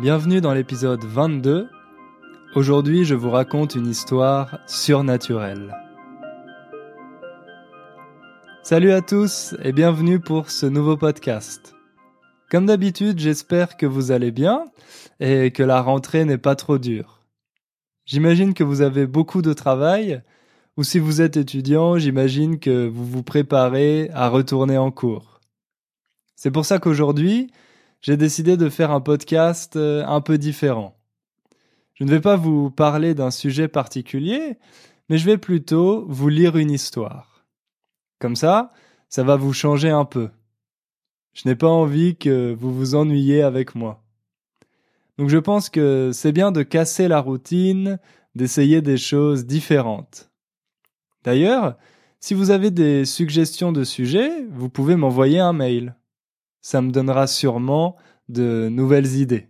Bienvenue dans l'épisode 22. Aujourd'hui, je vous raconte une histoire surnaturelle. Salut à tous et bienvenue pour ce nouveau podcast. Comme d'habitude, j'espère que vous allez bien et que la rentrée n'est pas trop dure. J'imagine que vous avez beaucoup de travail, ou si vous êtes étudiant, j'imagine que vous vous préparez à retourner en cours. C'est pour ça qu'aujourd'hui, j'ai décidé de faire un podcast euh, un peu différent. Je ne vais pas vous parler d'un sujet particulier, mais je vais plutôt vous lire une histoire. Comme ça, ça va vous changer un peu. Je n'ai pas envie que vous vous ennuyiez avec moi. Donc je pense que c'est bien de casser la routine, d'essayer des choses différentes. D'ailleurs, si vous avez des suggestions de sujets, vous pouvez m'envoyer un mail. Ça me donnera sûrement de nouvelles idées.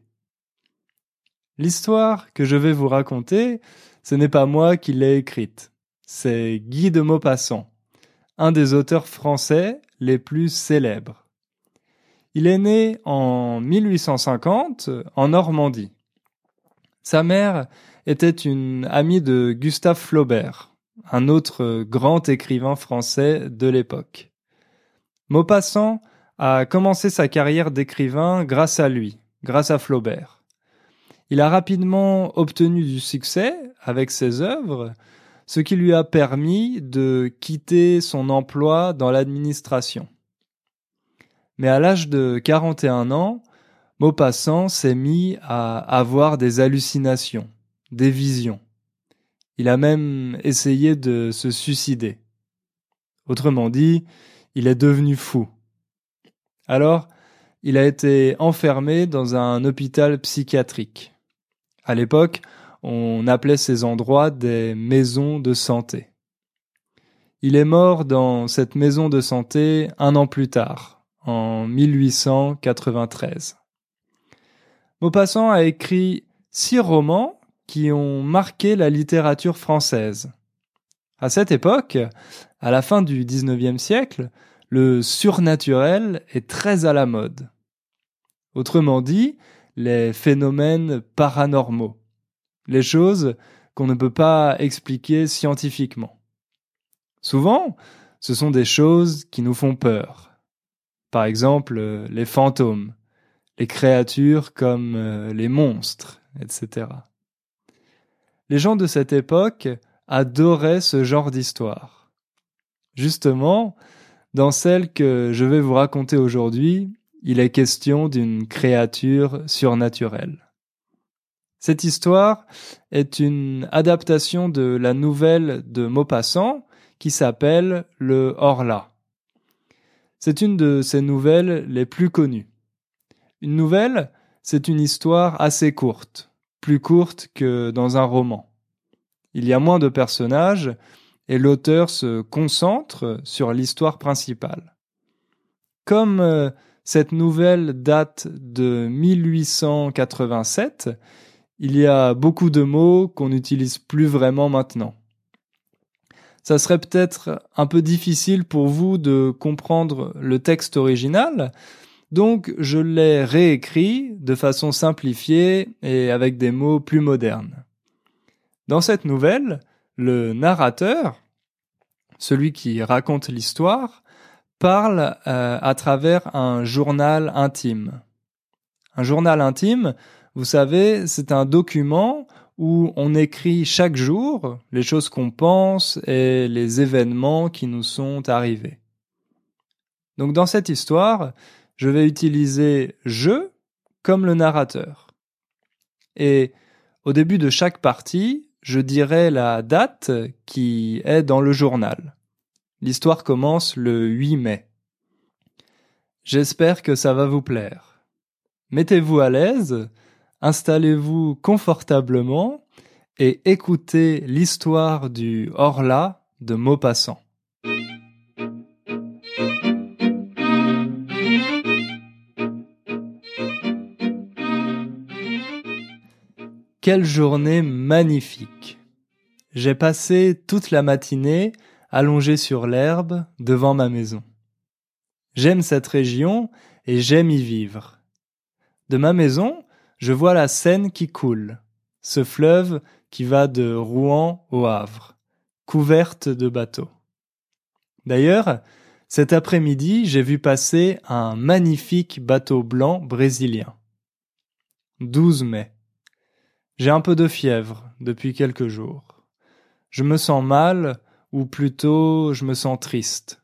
L'histoire que je vais vous raconter, ce n'est pas moi qui l'ai écrite. C'est Guy de Maupassant, un des auteurs français les plus célèbres. Il est né en 1850 en Normandie. Sa mère était une amie de Gustave Flaubert, un autre grand écrivain français de l'époque. Maupassant a commencé sa carrière d'écrivain grâce à lui, grâce à Flaubert. Il a rapidement obtenu du succès avec ses œuvres, ce qui lui a permis de quitter son emploi dans l'administration. Mais à l'âge de 41 ans, Maupassant s'est mis à avoir des hallucinations, des visions. Il a même essayé de se suicider. Autrement dit, il est devenu fou. Alors, il a été enfermé dans un hôpital psychiatrique. À l'époque, on appelait ces endroits des maisons de santé. Il est mort dans cette maison de santé un an plus tard, en 1893. Maupassant a écrit six romans qui ont marqué la littérature française. À cette époque, à la fin du XIXe siècle, le surnaturel est très à la mode. Autrement dit, les phénomènes paranormaux, les choses qu'on ne peut pas expliquer scientifiquement. Souvent, ce sont des choses qui nous font peur, par exemple, les fantômes, les créatures comme euh, les monstres, etc. Les gens de cette époque adoraient ce genre d'histoire. Justement, dans celle que je vais vous raconter aujourd'hui, il est question d'une créature surnaturelle. Cette histoire est une adaptation de la nouvelle de Maupassant qui s'appelle Le Horla. C'est une de ses nouvelles les plus connues. Une nouvelle, c'est une histoire assez courte, plus courte que dans un roman. Il y a moins de personnages et l'auteur se concentre sur l'histoire principale. Comme euh, cette nouvelle date de 1887, il y a beaucoup de mots qu'on n'utilise plus vraiment maintenant ça serait peut-être un peu difficile pour vous de comprendre le texte original, donc je l'ai réécrit de façon simplifiée et avec des mots plus modernes. Dans cette nouvelle, le narrateur, celui qui raconte l'histoire, parle euh, à travers un journal intime. Un journal intime, vous savez, c'est un document où on écrit chaque jour les choses qu'on pense et les événements qui nous sont arrivés. Donc dans cette histoire, je vais utiliser je comme le narrateur. Et au début de chaque partie, je dirai la date qui est dans le journal. L'histoire commence le 8 mai. J'espère que ça va vous plaire. Mettez-vous à l'aise, installez-vous confortablement et écoutez l'histoire du Horla de Maupassant. Quelle journée magnifique. J'ai passé toute la matinée allongé sur l'herbe devant ma maison. J'aime cette région et j'aime y vivre. De ma maison, je vois la Seine qui coule, ce fleuve qui va de Rouen au Havre, couverte de bateaux. D'ailleurs, cet après-midi, j'ai vu passer un magnifique bateau blanc brésilien. 12 mai. J'ai un peu de fièvre depuis quelques jours. Je me sens mal, ou plutôt je me sens triste.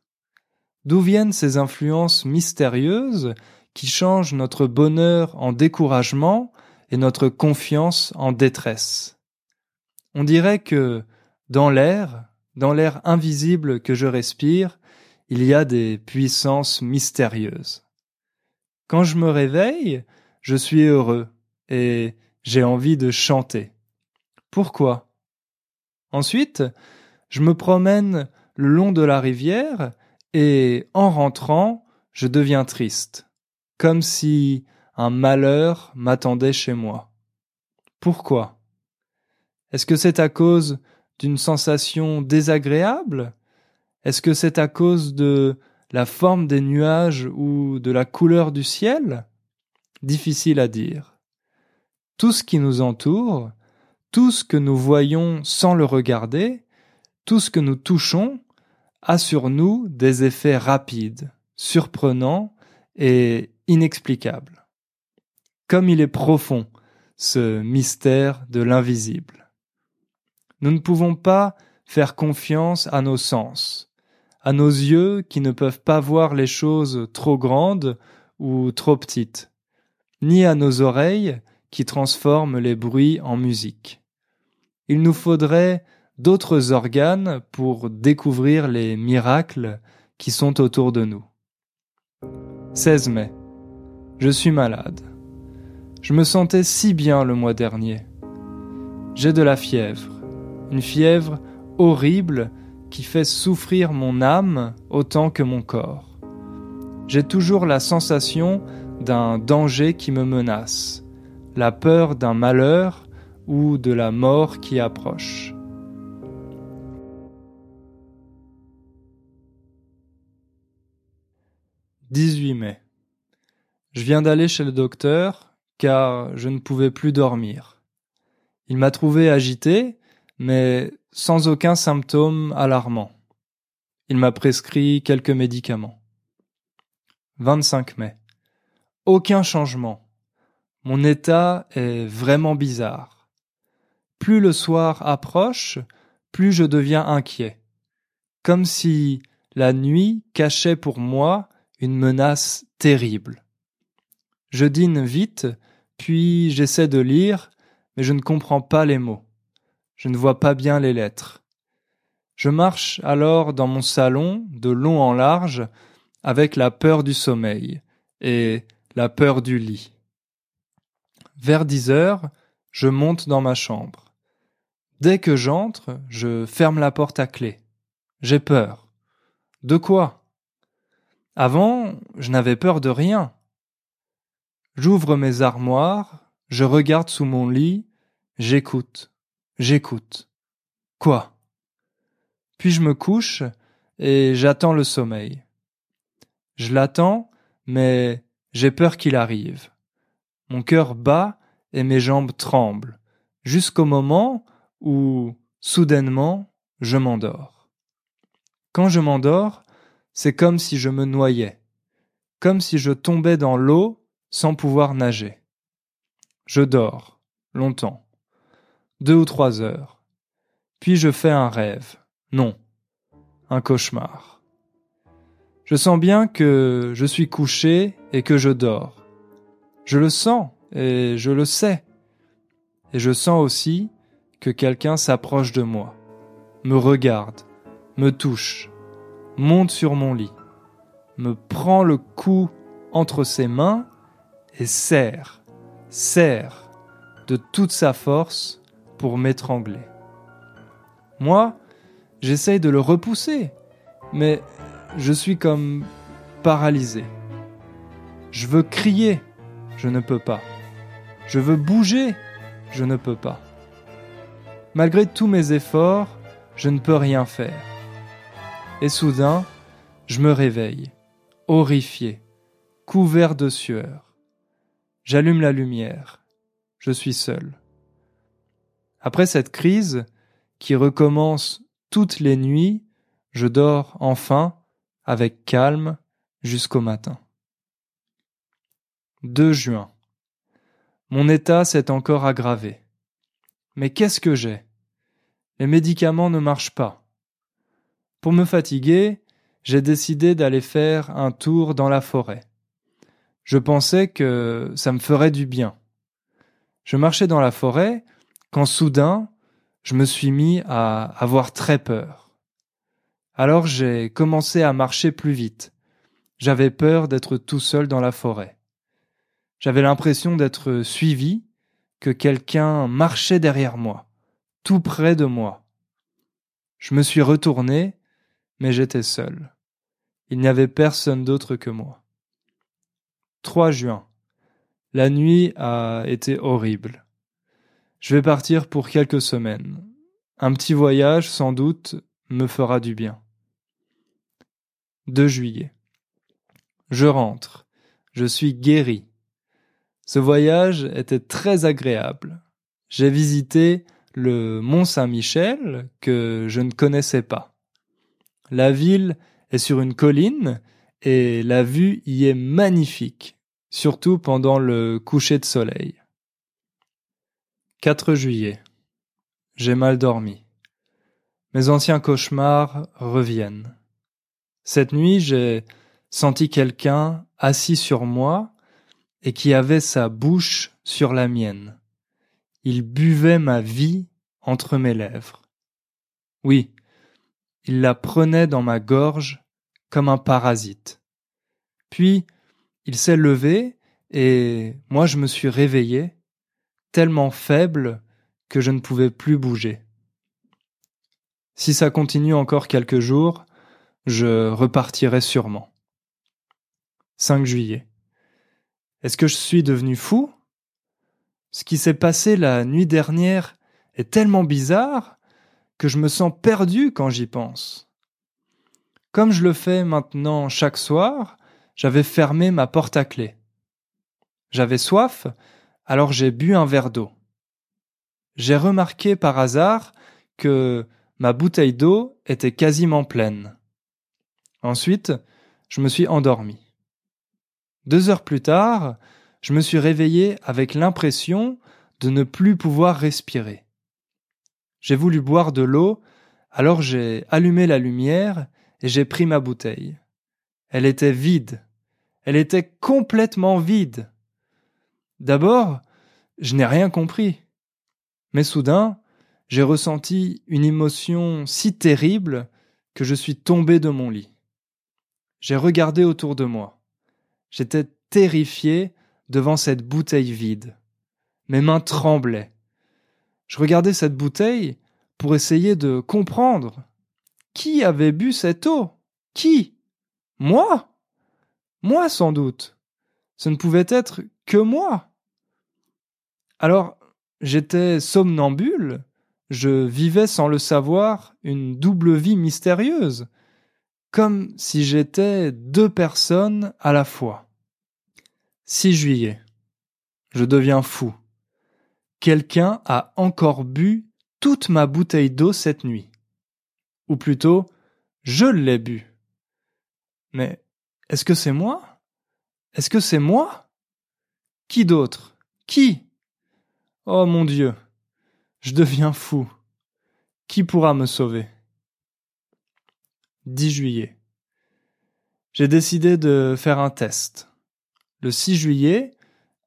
D'où viennent ces influences mystérieuses qui changent notre bonheur en découragement et notre confiance en détresse? On dirait que dans l'air, dans l'air invisible que je respire, il y a des puissances mystérieuses. Quand je me réveille, je suis heureux et j'ai envie de chanter. Pourquoi? Ensuite, je me promène le long de la rivière et en rentrant, je deviens triste, comme si un malheur m'attendait chez moi. Pourquoi? Est-ce que c'est à cause d'une sensation désagréable? Est-ce que c'est à cause de la forme des nuages ou de la couleur du ciel? Difficile à dire. Tout ce qui nous entoure, tout ce que nous voyons sans le regarder, tout ce que nous touchons, a sur nous des effets rapides, surprenants et inexplicables. Comme il est profond, ce mystère de l'invisible. Nous ne pouvons pas faire confiance à nos sens, à nos yeux qui ne peuvent pas voir les choses trop grandes ou trop petites, ni à nos oreilles qui transforment les bruits en musique. Il nous faudrait d'autres organes pour découvrir les miracles qui sont autour de nous. 16 mai. Je suis malade. Je me sentais si bien le mois dernier. J'ai de la fièvre, une fièvre horrible qui fait souffrir mon âme autant que mon corps. J'ai toujours la sensation d'un danger qui me menace, la peur d'un malheur ou de la mort qui approche. 18 mai. Je viens d'aller chez le docteur car je ne pouvais plus dormir. Il m'a trouvé agité, mais sans aucun symptôme alarmant. Il m'a prescrit quelques médicaments. 25 mai. Aucun changement. Mon état est vraiment bizarre. Plus le soir approche, plus je deviens inquiet. Comme si la nuit cachait pour moi une menace terrible. Je dîne vite, puis j'essaie de lire, mais je ne comprends pas les mots. Je ne vois pas bien les lettres. Je marche alors dans mon salon de long en large avec la peur du sommeil et la peur du lit. Vers dix heures, je monte dans ma chambre. Dès que j'entre, je ferme la porte à clé. J'ai peur. De quoi? Avant, je n'avais peur de rien. J'ouvre mes armoires, je regarde sous mon lit, j'écoute, j'écoute. Quoi? Puis je me couche et j'attends le sommeil? Je l'attends, mais j'ai peur qu'il arrive. Mon cœur bat et mes jambes tremblent, jusqu'au moment où, soudainement, je m'endors. Quand je m'endors, c'est comme si je me noyais, comme si je tombais dans l'eau sans pouvoir nager. Je dors, longtemps, deux ou trois heures, puis je fais un rêve, non, un cauchemar. Je sens bien que je suis couché et que je dors. Je le sens et je le sais. Et je sens aussi que quelqu'un s'approche de moi, me regarde, me touche, monte sur mon lit, me prend le cou entre ses mains et serre, serre de toute sa force pour m'étrangler. Moi, j'essaye de le repousser, mais je suis comme paralysé. Je veux crier, je ne peux pas. Je veux bouger, je ne peux pas. Malgré tous mes efforts, je ne peux rien faire et soudain, je me réveille, horrifié, couvert de sueur. J'allume la lumière, je suis seul. Après cette crise, qui recommence toutes les nuits, je dors enfin avec calme jusqu'au matin. 2 juin. Mon état s'est encore aggravé. Mais qu'est-ce que j'ai? Les médicaments ne marchent pas. Pour me fatiguer, j'ai décidé d'aller faire un tour dans la forêt. Je pensais que ça me ferait du bien. Je marchais dans la forêt quand soudain je me suis mis à avoir très peur. Alors j'ai commencé à marcher plus vite. J'avais peur d'être tout seul dans la forêt. J'avais l'impression d'être suivi, que quelqu'un marchait derrière moi, tout près de moi. Je me suis retourné, mais j'étais seul. Il n'y avait personne d'autre que moi. 3 juin. La nuit a été horrible. Je vais partir pour quelques semaines. Un petit voyage, sans doute, me fera du bien. 2 juillet. Je rentre. Je suis guéri. Ce voyage était très agréable. J'ai visité le Mont Saint-Michel que je ne connaissais pas. La ville est sur une colline et la vue y est magnifique, surtout pendant le coucher de soleil. 4 juillet. J'ai mal dormi. Mes anciens cauchemars reviennent. Cette nuit, j'ai senti quelqu'un assis sur moi et qui avait sa bouche sur la mienne. Il buvait ma vie entre mes lèvres. Oui, il la prenait dans ma gorge comme un parasite. Puis, il s'est levé et moi je me suis réveillé tellement faible que je ne pouvais plus bouger. Si ça continue encore quelques jours, je repartirai sûrement. 5 juillet. Est-ce que je suis devenu fou? Ce qui s'est passé la nuit dernière est tellement bizarre que je me sens perdu quand j'y pense. Comme je le fais maintenant chaque soir, j'avais fermé ma porte à clé. J'avais soif alors j'ai bu un verre d'eau. J'ai remarqué par hasard que ma bouteille d'eau était quasiment pleine. Ensuite, je me suis endormi. Deux heures plus tard, je me suis réveillé avec l'impression de ne plus pouvoir respirer. J'ai voulu boire de l'eau, alors j'ai allumé la lumière et j'ai pris ma bouteille. Elle était vide. Elle était complètement vide. D'abord, je n'ai rien compris. Mais soudain, j'ai ressenti une émotion si terrible que je suis tombé de mon lit. J'ai regardé autour de moi. J'étais terrifié devant cette bouteille vide. Mes mains tremblaient. Je regardais cette bouteille pour essayer de comprendre. Qui avait bu cette eau Qui? Moi? Moi sans doute. Ce ne pouvait être que moi. Alors, j'étais somnambule, je vivais sans le savoir une double vie mystérieuse, comme si j'étais deux personnes à la fois. 6 juillet. Je deviens fou. Quelqu'un a encore bu toute ma bouteille d'eau cette nuit. Ou plutôt, je l'ai bu. Mais est-ce que c'est moi? Est-ce que c'est moi? Qui d'autre? Qui? Oh mon Dieu, je deviens fou. Qui pourra me sauver? 10 juillet. J'ai décidé de faire un test. Le 6 juillet,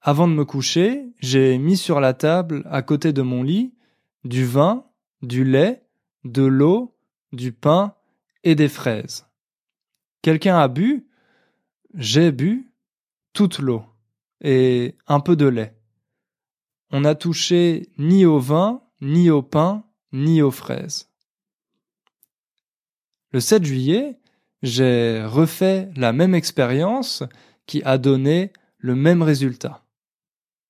avant de me coucher, j'ai mis sur la table à côté de mon lit du vin, du lait, de l'eau, du pain et des fraises. Quelqu'un a bu? J'ai bu toute l'eau et un peu de lait on n'a touché ni au vin, ni au pain, ni aux fraises. Le 7 juillet, j'ai refait la même expérience qui a donné le même résultat.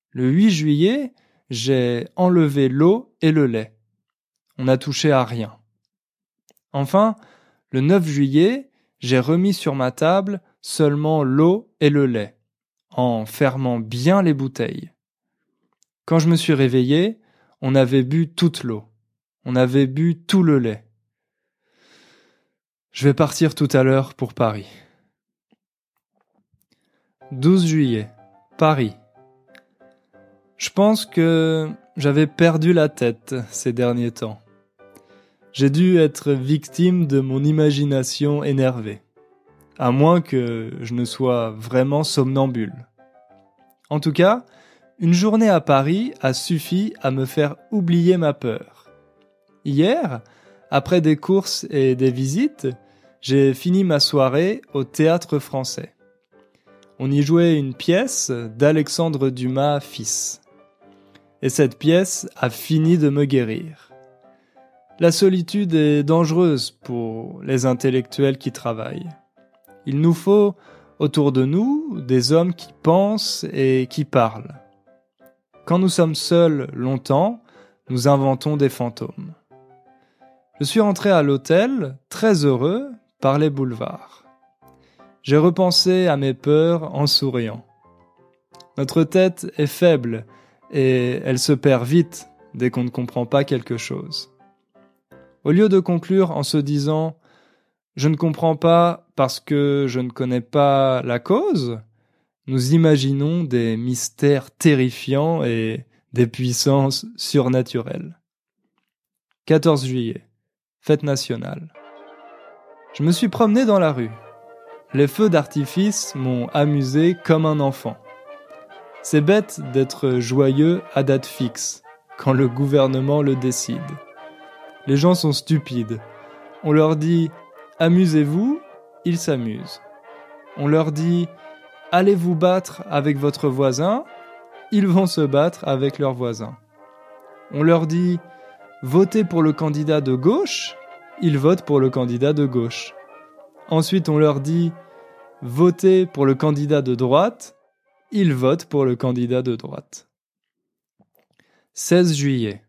Le 8 juillet, j'ai enlevé l'eau et le lait. On n'a touché à rien. Enfin, le 9 juillet, j'ai remis sur ma table seulement l'eau et le lait, en fermant bien les bouteilles. Quand je me suis réveillé, on avait bu toute l'eau. On avait bu tout le lait. Je vais partir tout à l'heure pour Paris. 12 juillet, Paris. Je pense que j'avais perdu la tête ces derniers temps. J'ai dû être victime de mon imagination énervée, à moins que je ne sois vraiment somnambule. En tout cas, une journée à Paris a suffi à me faire oublier ma peur. Hier, après des courses et des visites, j'ai fini ma soirée au théâtre français. On y jouait une pièce d'Alexandre Dumas fils. Et cette pièce a fini de me guérir. La solitude est dangereuse pour les intellectuels qui travaillent. Il nous faut autour de nous des hommes qui pensent et qui parlent. Quand nous sommes seuls longtemps, nous inventons des fantômes. Je suis rentré à l'hôtel, très heureux, par les boulevards. J'ai repensé à mes peurs en souriant. Notre tête est faible et elle se perd vite dès qu'on ne comprend pas quelque chose. Au lieu de conclure en se disant je ne comprends pas parce que je ne connais pas la cause, nous imaginons des mystères terrifiants et des puissances surnaturelles. 14 juillet, fête nationale. Je me suis promené dans la rue. Les feux d'artifice m'ont amusé comme un enfant. C'est bête d'être joyeux à date fixe, quand le gouvernement le décide. Les gens sont stupides. On leur dit amusez-vous, ils s'amusent. On leur dit allez vous battre avec votre voisin, ils vont se battre avec leur voisin. On leur dit votez pour le candidat de gauche, ils votent pour le candidat de gauche. Ensuite, on leur dit votez pour le candidat de droite, ils votent pour le candidat de droite. 16 juillet.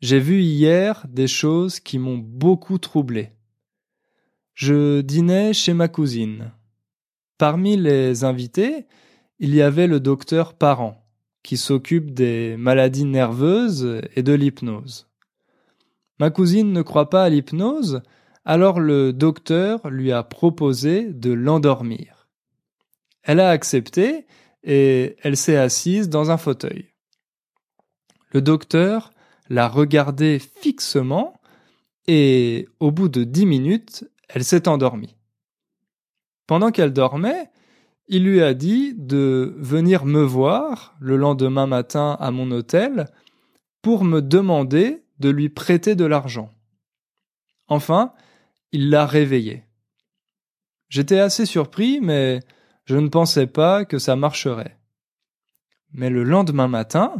J'ai vu hier des choses qui m'ont beaucoup troublé. Je dînais chez ma cousine. Parmi les invités, il y avait le docteur Parent, qui s'occupe des maladies nerveuses et de l'hypnose. Ma cousine ne croit pas à l'hypnose, alors le docteur lui a proposé de l'endormir. Elle a accepté et elle s'est assise dans un fauteuil. Le docteur l'a regardée fixement et au bout de dix minutes, elle s'est endormie. Pendant qu'elle dormait, il lui a dit de venir me voir le lendemain matin à mon hôtel pour me demander de lui prêter de l'argent. Enfin, il l'a réveillée. J'étais assez surpris, mais je ne pensais pas que ça marcherait. Mais le lendemain matin,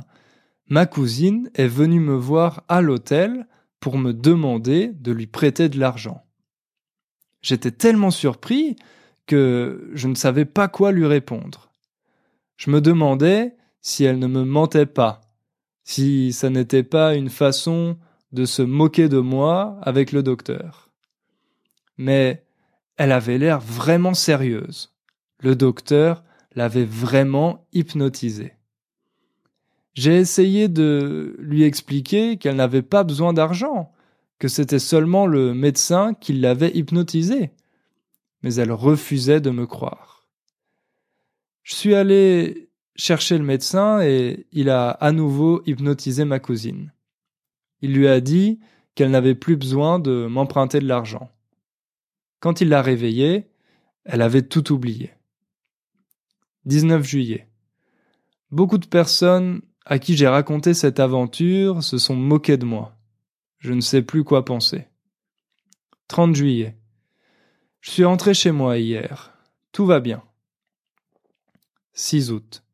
ma cousine est venue me voir à l'hôtel pour me demander de lui prêter de l'argent. J'étais tellement surpris que je ne savais pas quoi lui répondre. Je me demandais si elle ne me mentait pas, si ça n'était pas une façon de se moquer de moi avec le docteur. Mais elle avait l'air vraiment sérieuse. Le docteur l'avait vraiment hypnotisée. J'ai essayé de lui expliquer qu'elle n'avait pas besoin d'argent, que c'était seulement le médecin qui l'avait hypnotisée. Mais elle refusait de me croire. Je suis allé chercher le médecin et il a à nouveau hypnotisé ma cousine. Il lui a dit qu'elle n'avait plus besoin de m'emprunter de l'argent. Quand il l'a réveillée, elle avait tout oublié. 19 juillet. Beaucoup de personnes à qui j'ai raconté cette aventure se sont moqués de moi. Je ne sais plus quoi penser. 30 juillet. Je suis rentré chez moi hier. Tout va bien. 6 août.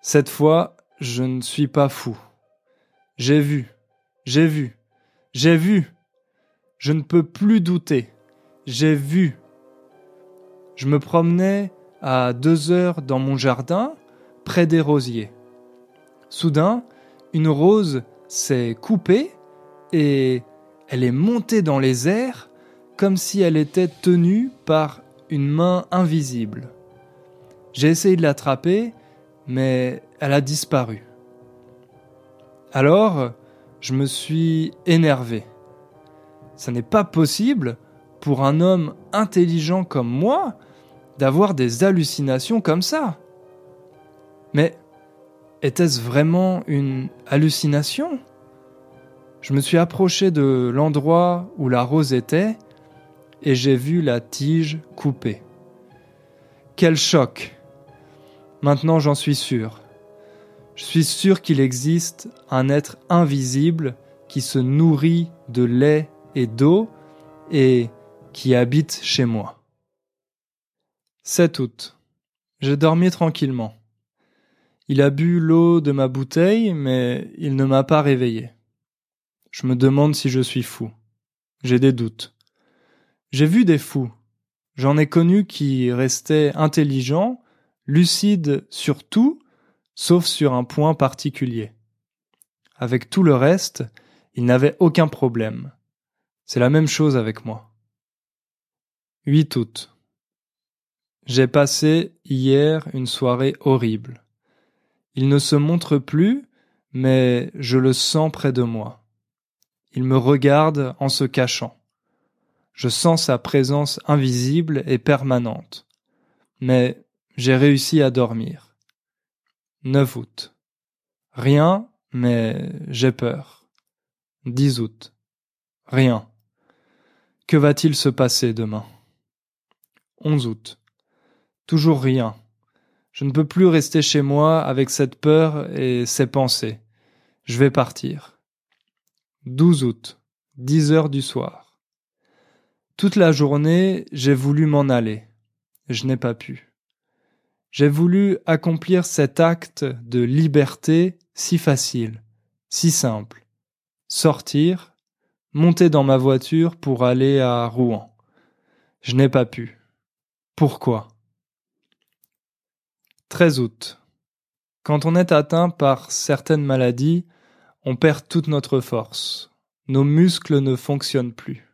Cette fois, je ne suis pas fou. J'ai vu, j'ai vu, j'ai vu. Je ne peux plus douter. J'ai vu. Je me promenais à deux heures dans mon jardin, près des rosiers. Soudain, une rose s'est coupée et elle est montée dans les airs comme si elle était tenue par une main invisible. J'ai essayé de l'attraper, mais elle a disparu. Alors, je me suis énervé. Ce n'est pas possible pour un homme intelligent comme moi d'avoir des hallucinations comme ça. Mais était-ce vraiment une hallucination? Je me suis approché de l'endroit où la rose était et j'ai vu la tige coupée. Quel choc Maintenant j'en suis sûr. Je suis sûr qu'il existe un être invisible qui se nourrit de lait et d'eau et qui habite chez moi. 7 août. J'ai dormi tranquillement. Il a bu l'eau de ma bouteille, mais il ne m'a pas réveillé. Je me demande si je suis fou. J'ai des doutes. J'ai vu des fous. J'en ai connu qui restaient intelligents, lucides sur tout, sauf sur un point particulier. Avec tout le reste, ils n'avaient aucun problème. C'est la même chose avec moi. 8 août. J'ai passé hier une soirée horrible. Il ne se montre plus, mais je le sens près de moi. Il me regarde en se cachant. Je sens sa présence invisible et permanente. Mais j'ai réussi à dormir. 9 août. Rien, mais j'ai peur. 10 août. Rien. Que va-t-il se passer demain? 11 août. Toujours rien. Je ne peux plus rester chez moi avec cette peur et ces pensées. Je vais partir. 12 août, 10 heures du soir. Toute la journée, j'ai voulu m'en aller. Je n'ai pas pu. J'ai voulu accomplir cet acte de liberté si facile, si simple. Sortir, monter dans ma voiture pour aller à Rouen. Je n'ai pas pu. Pourquoi? 13 août. Quand on est atteint par certaines maladies, on perd toute notre force. Nos muscles ne fonctionnent plus.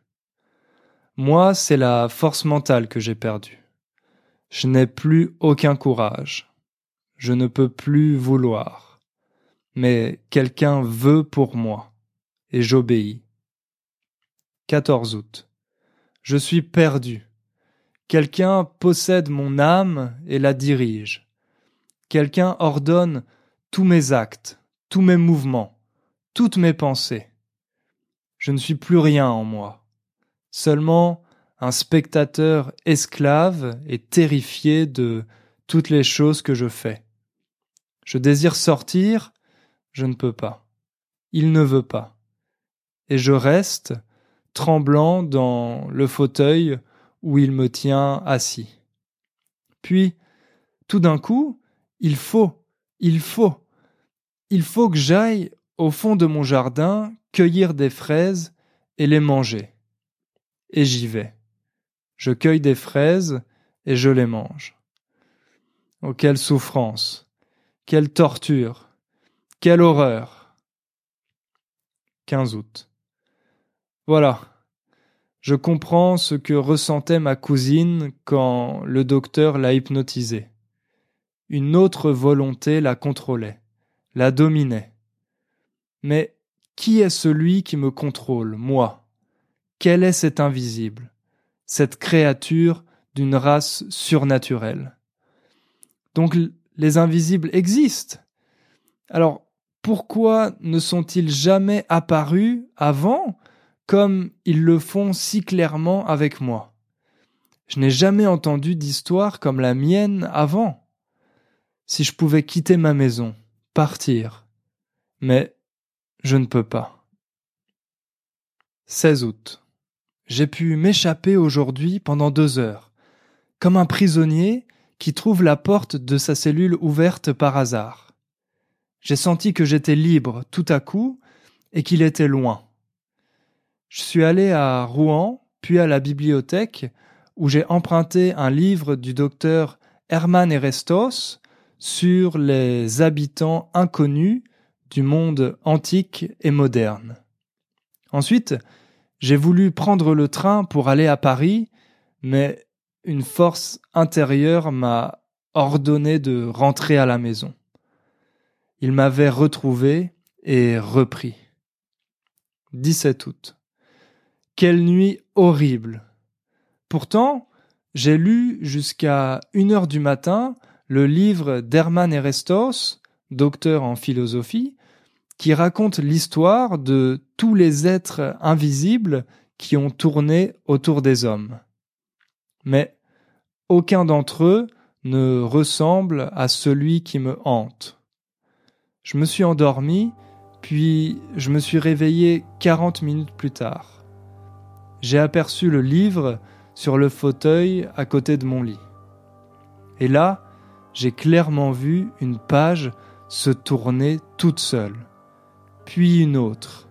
Moi, c'est la force mentale que j'ai perdue. Je n'ai plus aucun courage. Je ne peux plus vouloir. Mais quelqu'un veut pour moi, et j'obéis. 14 août. Je suis perdu. Quelqu'un possède mon âme et la dirige. Quelqu'un ordonne tous mes actes, tous mes mouvements, toutes mes pensées. Je ne suis plus rien en moi, seulement un spectateur esclave et terrifié de toutes les choses que je fais. Je désire sortir, je ne peux pas. Il ne veut pas. Et je reste, tremblant dans le fauteuil où il me tient assis. Puis, tout d'un coup, il faut, il faut, il faut que j'aille au fond de mon jardin cueillir des fraises et les manger. Et j'y vais. Je cueille des fraises et je les mange. Oh, quelle souffrance, quelle torture, quelle horreur. 15 août. Voilà. Je comprends ce que ressentait ma cousine quand le docteur l'a hypnotisée une autre volonté la contrôlait, la dominait. Mais qui est celui qui me contrôle, moi? Quel est cet invisible, cette créature d'une race surnaturelle? Donc les invisibles existent. Alors pourquoi ne sont-ils jamais apparus avant? Comme ils le font si clairement avec moi Je n'ai jamais entendu d'histoire comme la mienne avant si je pouvais quitter ma maison, partir. Mais je ne peux pas. 16 août. J'ai pu m'échapper aujourd'hui pendant deux heures, comme un prisonnier qui trouve la porte de sa cellule ouverte par hasard. J'ai senti que j'étais libre tout à coup et qu'il était loin. Je suis allé à Rouen, puis à la bibliothèque, où j'ai emprunté un livre du docteur Hermann Erestos sur les habitants inconnus du monde antique et moderne. Ensuite, j'ai voulu prendre le train pour aller à Paris, mais une force intérieure m'a ordonné de rentrer à la maison. Il m'avait retrouvé et repris. 17 août. Quelle nuit horrible. Pourtant, j'ai lu jusqu'à une heure du matin le livre d'Hermann Erestos, docteur en philosophie, qui raconte l'histoire de tous les êtres invisibles qui ont tourné autour des hommes. Mais aucun d'entre eux ne ressemble à celui qui me hante. Je me suis endormi, puis je me suis réveillé quarante minutes plus tard. J'ai aperçu le livre sur le fauteuil à côté de mon lit. Et là, j'ai clairement vu une page se tourner toute seule, puis une autre.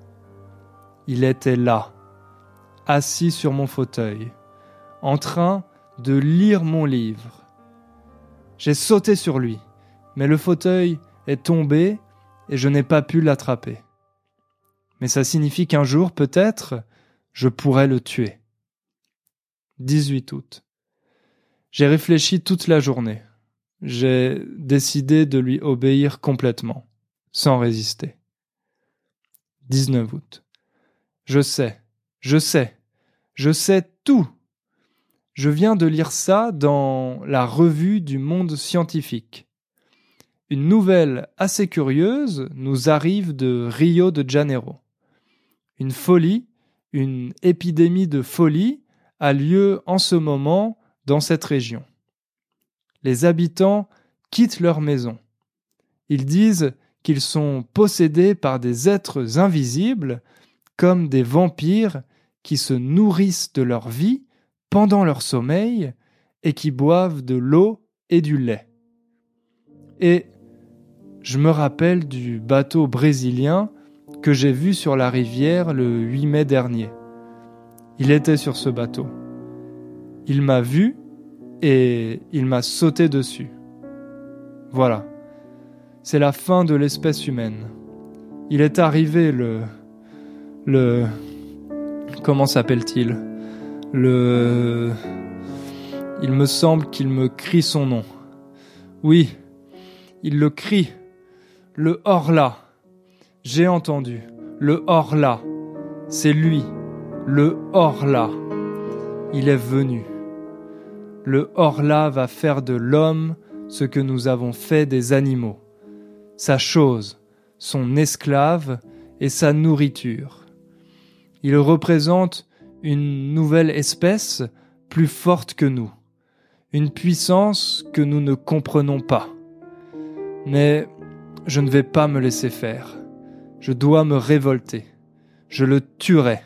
Il était là, assis sur mon fauteuil, en train de lire mon livre. J'ai sauté sur lui, mais le fauteuil est tombé et je n'ai pas pu l'attraper. Mais ça signifie qu'un jour, peut-être, je pourrais le tuer. 18 août. J'ai réfléchi toute la journée. J'ai décidé de lui obéir complètement, sans résister. 19 août. Je sais, je sais, je sais tout. Je viens de lire ça dans la revue du monde scientifique. Une nouvelle assez curieuse nous arrive de Rio de Janeiro. Une folie, une épidémie de folie a lieu en ce moment dans cette région. Les habitants quittent leur maison. Ils disent qu'ils sont possédés par des êtres invisibles, comme des vampires qui se nourrissent de leur vie pendant leur sommeil et qui boivent de l'eau et du lait. Et je me rappelle du bateau brésilien que j'ai vu sur la rivière le 8 mai dernier. Il était sur ce bateau. Il m'a vu et il m'a sauté dessus. Voilà. C'est la fin de l'espèce humaine. Il est arrivé le... le... Comment s'appelle-t-il? Le... Il me semble qu'il me crie son nom. Oui, il le crie. Le hors-là. J'ai entendu. Le hors-là. C'est lui le hors-là. Il est venu. Le hors-là va faire de l'homme ce que nous avons fait des animaux, sa chose, son esclave et sa nourriture. Il représente une nouvelle espèce plus forte que nous, une puissance que nous ne comprenons pas. Mais je ne vais pas me laisser faire. Je dois me révolter. Je le tuerai.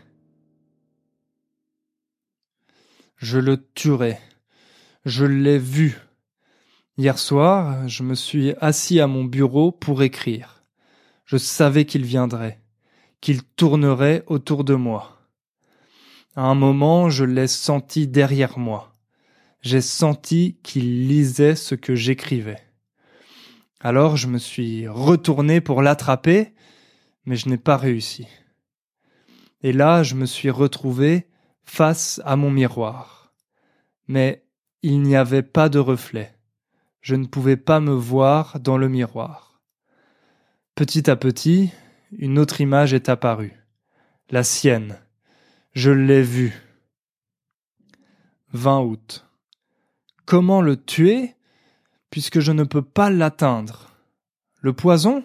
Je le tuerai. Je l'ai vu. Hier soir, je me suis assis à mon bureau pour écrire. Je savais qu'il viendrait, qu'il tournerait autour de moi. À un moment, je l'ai senti derrière moi. J'ai senti qu'il lisait ce que j'écrivais. Alors je me suis retourné pour l'attraper, mais je n'ai pas réussi. Et là, je me suis retrouvé face à mon miroir. Mais il n'y avait pas de reflet. Je ne pouvais pas me voir dans le miroir. Petit à petit, une autre image est apparue. La sienne. Je l'ai vue. 20 août. Comment le tuer puisque je ne peux pas l'atteindre? Le poison?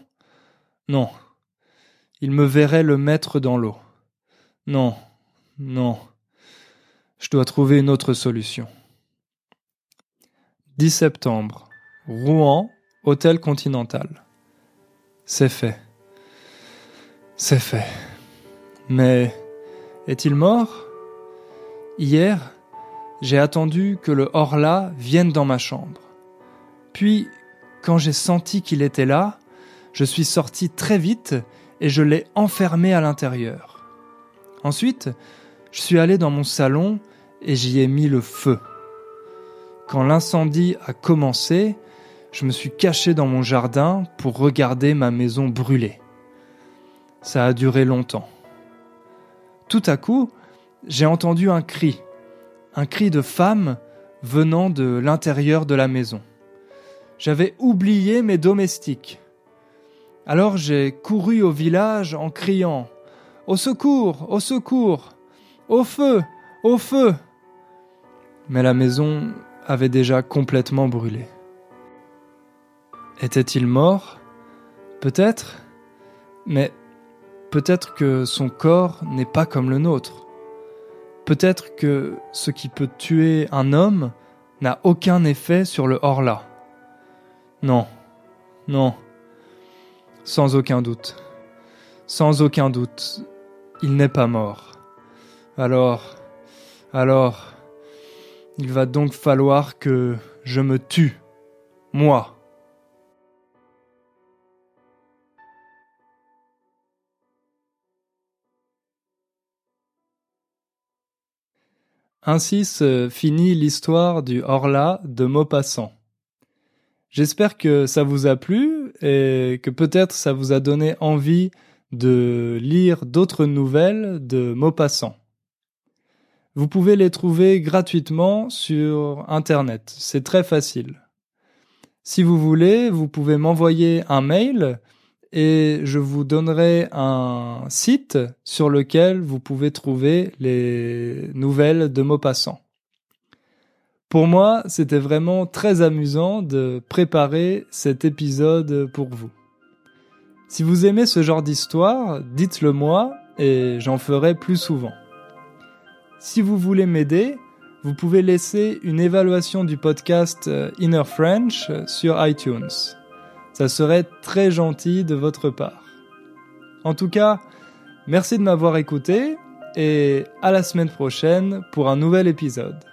Non. Il me verrait le mettre dans l'eau. Non, non. Je dois trouver une autre solution. 10 septembre. Rouen, Hôtel Continental. C'est fait. C'est fait. Mais est-il mort? Hier, j'ai attendu que le Horla vienne dans ma chambre. Puis, quand j'ai senti qu'il était là, je suis sorti très vite et je l'ai enfermé à l'intérieur. Ensuite, je suis allé dans mon salon et j'y ai mis le feu. Quand l'incendie a commencé, je me suis caché dans mon jardin pour regarder ma maison brûler. Ça a duré longtemps. Tout à coup, j'ai entendu un cri, un cri de femme venant de l'intérieur de la maison. J'avais oublié mes domestiques. Alors j'ai couru au village en criant Au secours, au secours, au feu, au feu. Mais la maison avait déjà complètement brûlé. Était-il mort? Peut-être, mais peut-être que son corps n'est pas comme le nôtre. Peut-être que ce qui peut tuer un homme n'a aucun effet sur le hors-là. Non, non, sans aucun doute, sans aucun doute, il n'est pas mort. Alors, alors, il va donc falloir que je me tue, moi. Ainsi se finit l'histoire du Horla de Maupassant. J'espère que ça vous a plu et que peut-être ça vous a donné envie de lire d'autres nouvelles de Maupassant. Vous pouvez les trouver gratuitement sur Internet. C'est très facile. Si vous voulez, vous pouvez m'envoyer un mail et je vous donnerai un site sur lequel vous pouvez trouver les nouvelles de Maupassant. Pour moi, c'était vraiment très amusant de préparer cet épisode pour vous. Si vous aimez ce genre d'histoire, dites-le moi et j'en ferai plus souvent. Si vous voulez m'aider, vous pouvez laisser une évaluation du podcast euh, Inner French sur iTunes. Ça serait très gentil de votre part. En tout cas, merci de m'avoir écouté et à la semaine prochaine pour un nouvel épisode.